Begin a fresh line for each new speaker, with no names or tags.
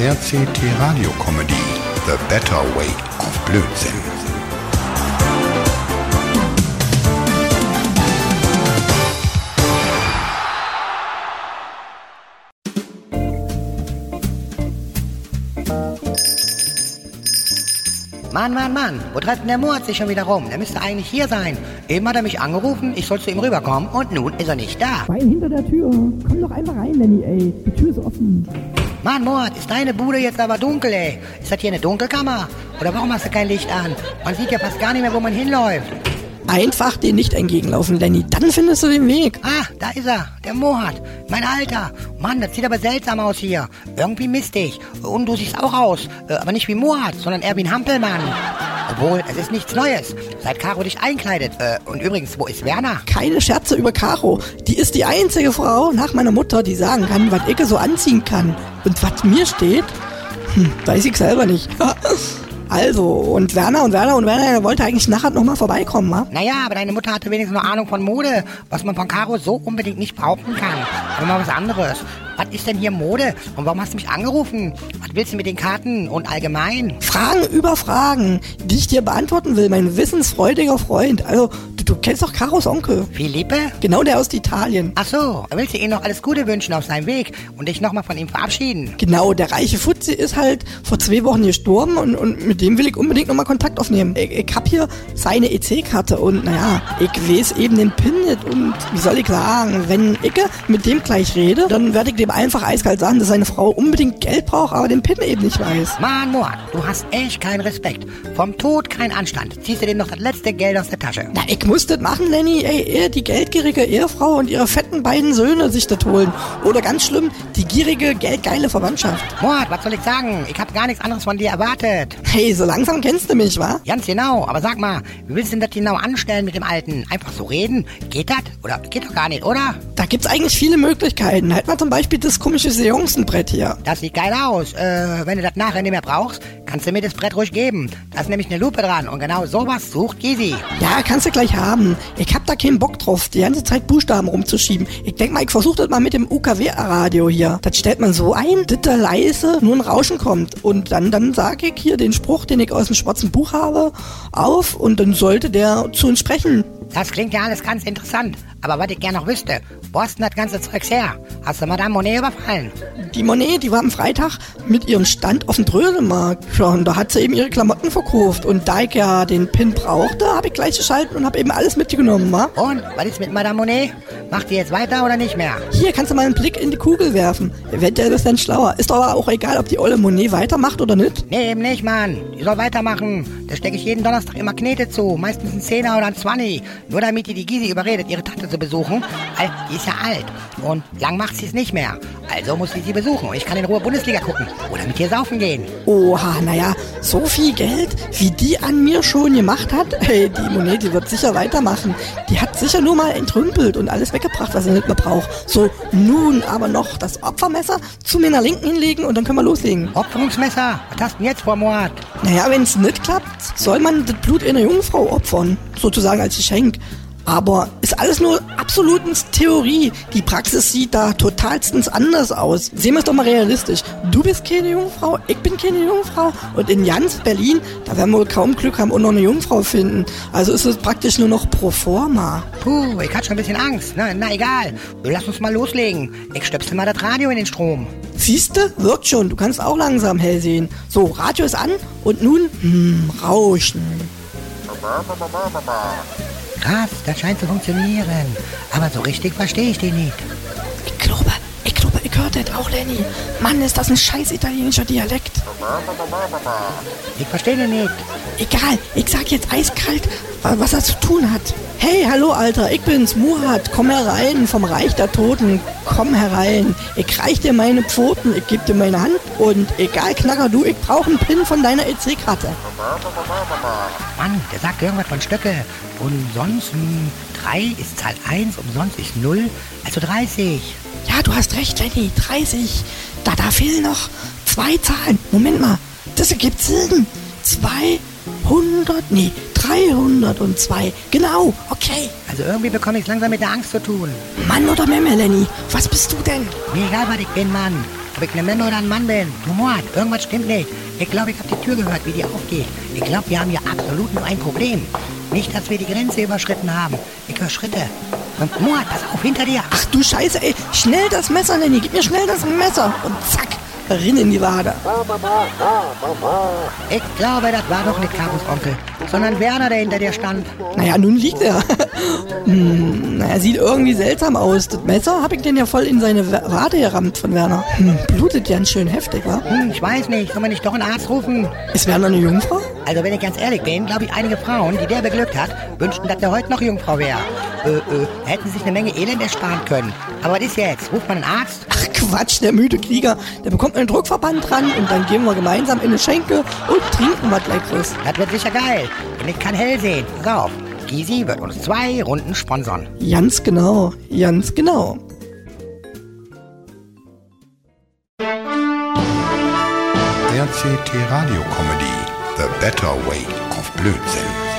RCT Radio Comedy The Better Way of Blödsinn.
Mann, Mann, Mann, wo treibt denn der Moat sich schon wieder rum? Der müsste eigentlich hier sein. Eben hat er mich angerufen, ich soll zu ihm rüberkommen und nun ist er nicht da.
Bein hinter der Tür. Komm doch einfach rein, Lenny, ey. Die Tür ist offen.
Mann, Moat, ist deine Bude jetzt aber dunkel, ey? Ist das hier eine Dunkelkammer? Oder warum hast du kein Licht an? Man sieht ja fast gar nicht mehr, wo man hinläuft.
Einfach den nicht entgegenlaufen, Lenny. Dann findest du den Weg.
Ah, da ist er, der Mohat, mein Alter. Mann, das sieht aber seltsam aus hier. Irgendwie mistig. Und du siehst auch aus, äh, aber nicht wie Mohat, sondern eher wie ein Hampelmann. Obwohl, es ist nichts Neues, seit Caro dich einkleidet. Äh, und übrigens, wo ist Werner?
Keine Scherze über Caro. Die ist die einzige Frau nach meiner Mutter, die sagen kann, was ich so anziehen kann. Und was mir steht, hm, weiß ich selber nicht. Also, und Werner und Werner und Werner, der wollte eigentlich nachher nochmal vorbeikommen, wa?
Naja, aber deine Mutter hatte wenigstens noch Ahnung von Mode, was man von Caro so unbedingt nicht behaupten kann. Aber mal was anderes. Was ist denn hier Mode? Und warum hast du mich angerufen? Was willst du mit den Karten und allgemein?
Fragen über Fragen, die ich dir beantworten will, mein wissensfreudiger Freund. Also, du, kennst doch Caros Onkel.
Philippe?
Genau der aus Italien.
Ach so, da willst du ihm noch alles Gute wünschen auf seinem Weg und dich nochmal von ihm verabschieden.
Genau, der reiche Fuzzi ist halt vor zwei Wochen gestorben und, und mit dem will ich unbedingt nochmal Kontakt aufnehmen. Ich, ich hab hier seine EC-Karte und naja, ich weiß eben den PIN nicht und wie soll ich sagen, wenn ich mit dem gleich rede, dann werde ich dem einfach eiskalt sagen, dass seine Frau unbedingt Geld braucht, aber den PIN eben nicht weiß.
Mann, Moat, du hast echt keinen Respekt. Vom Tod kein Anstand. Ziehst du dem noch das letzte Geld aus der Tasche.
Na, ich muss das machen, Lenny. Ey, eher die geldgierige Ehefrau und ihre fetten beiden Söhne sich das holen. Oder ganz schlimm, die gierige, geldgeile Verwandtschaft.
Moat, was soll ich sagen? Ich habe gar nichts anderes von dir erwartet.
Hey, so langsam kennst du mich, wa?
Ganz genau, aber sag mal, wie willst du denn das genau anstellen mit dem Alten? Einfach so reden? Geht das? Oder geht doch gar nicht, oder?
Da gibt's eigentlich viele Möglichkeiten. Halt mal zum Beispiel das komische Seancen-Brett hier.
Das sieht geil aus. Äh, wenn du das nachher nicht mehr brauchst, kannst du mir das Brett ruhig geben. Da ist nämlich eine Lupe dran und genau sowas sucht Gysi.
Ja, kannst du gleich haben. Ich hab da keinen Bock drauf, die ganze Zeit Buchstaben rumzuschieben. Ich denk mal, ich versuch das mal mit dem UKW-Radio hier. Das stellt man so ein, dass da leise nur ein Rauschen kommt. Und dann, dann sag ich hier den Spruch, den ich aus dem schwarzen Buch habe, auf und dann sollte der zu uns sprechen.
Das klingt ja alles ganz interessant. Aber was ich gerne noch wüsste, wo hast denn das ganze Zeugs her? Hast du Madame Monet überfallen?
Die Monet, die war am Freitag mit ihrem Stand auf dem Bröselmarkt. Ja, und da hat sie eben ihre Klamotten verkauft. Und da ich ja den Pin brauchte, habe ich gleich geschalten und habe eben alles mitgenommen, wa?
Und, was ist mit Madame Monet? Macht die jetzt weiter oder nicht mehr?
Hier kannst du mal einen Blick in die Kugel werfen. Eventuell ist dann schlauer. Ist aber auch egal, ob die olle Monet weitermacht oder nicht.
Nee, eben nicht, Mann. Die soll weitermachen. Da stecke ich jeden Donnerstag immer Knete zu. Meistens ein Zehner oder ein Zwanni. Nur damit die die Gysi überredet, ihre Tante zu besuchen. Weil die ist ja alt. Und lang macht sie es nicht mehr. Also muss ich sie besuchen. Und ich kann in Ruhe Bundesliga gucken. Oder mit ihr saufen gehen.
Oha, naja, so viel Geld, wie die an mir schon gemacht hat, hey, die Monet, die wird sicher weitermachen. Die hat sicher nur mal entrümpelt und alles weggebracht, was sie nicht mehr braucht. So, nun aber noch das Opfermesser zu meiner Linken hinlegen und dann können wir loslegen.
Opferungsmesser. Was hast du denn jetzt vor, Moat?
Naja, wenn es nicht klappt, soll man das Blut einer Jungfrau opfern. Sozusagen als Geschenk. Aber ist alles nur absolutens Theorie. Die Praxis sieht da totalstens anders aus. Sehen wir es doch mal realistisch. Du bist keine Jungfrau, ich bin keine Jungfrau. Und in ganz Berlin, da werden wir wohl kaum Glück haben und noch eine Jungfrau finden. Also ist es praktisch nur noch pro forma.
Puh, ich hatte schon ein bisschen Angst. Na, na egal. Lass uns mal loslegen. Ich stöpsel mal das Radio in den Strom.
Siehste, wirkt schon. Du kannst auch langsam hell sehen. So, Radio ist an und nun, hm, Rauschen.
Krass, das scheint zu funktionieren. Aber so richtig verstehe ich die nicht.
Ich glaube, ich glaube, ich höre das auch, Lenny. Mann, ist das ein scheiß italienischer Dialekt.
Ich verstehe den nicht.
Egal, ich sag jetzt eiskalt, wa- was er zu tun hat. Hey, hallo Alter, ich bin's, Murat. Komm herein vom Reich der Toten. Komm herein. Ich reich dir meine Pfoten, ich geb dir meine Hand und egal, Knacker, du, ich brauch einen Pin von deiner EC-Karte.
Mann, der sagt irgendwas von Stöcke. Und sonst, hm, 3 ist Zahl 1, umsonst ist 0, also 30.
Ja, du hast recht, Lenny, 30. Da, da fehlen noch zwei Zahlen. Moment mal, das ergibt Sinn. 200, nee, 302. Genau, okay.
Also irgendwie bekomme ich langsam mit der Angst zu tun.
Mann oder Memme, Lenny, was bist du denn?
Mir egal, was ich bin, Mann. ob ich eine Memme oder ein Mann bin. Du Mord, irgendwas stimmt nicht. Ich glaube, ich habe die Tür gehört, wie die aufgeht. Ich glaube, wir haben hier absolut nur ein Problem. Nicht, dass wir die Grenze überschritten haben. Ich höre Schritte. Und Mord, pass auf, hinter dir.
Ach du Scheiße, ey. Schnell das Messer, Nenny. Gib mir schnell das Messer. Und zack, rin in die Wade.
Ich glaube, das war doch nicht Karus Onkel, sondern Werner, der hinter dir stand.
Naja, nun liegt er. hm, naja, sieht irgendwie seltsam aus. Das Messer habe ich denn ja voll in seine Wade gerammt von Werner. Hm, blutet ganz schön heftig, wa?
Hm, ich weiß nicht, soll man nicht doch einen Arzt rufen?
Ist Werner eine Jungfrau?
Also wenn ich ganz ehrlich bin, glaube ich, einige Frauen, die der beglückt hat, wünschten, dass er heute noch Jungfrau wäre. Äh, äh, hätten sich eine Menge Elend ersparen können. Aber was ist jetzt? Ruft man einen Arzt?
Ach Quatsch, der müde Krieger. Der bekommt einen Druckverband dran und dann gehen wir gemeinsam in eine Schenke und trinken was Leckeres.
Das wird sicher geil. Denn ich kann hell sehen. Pass auf. Gysi wird uns zwei Runden sponsern.
Ganz genau, ganz genau.
RCT Radio Comedy The Better Way of Blödsinn.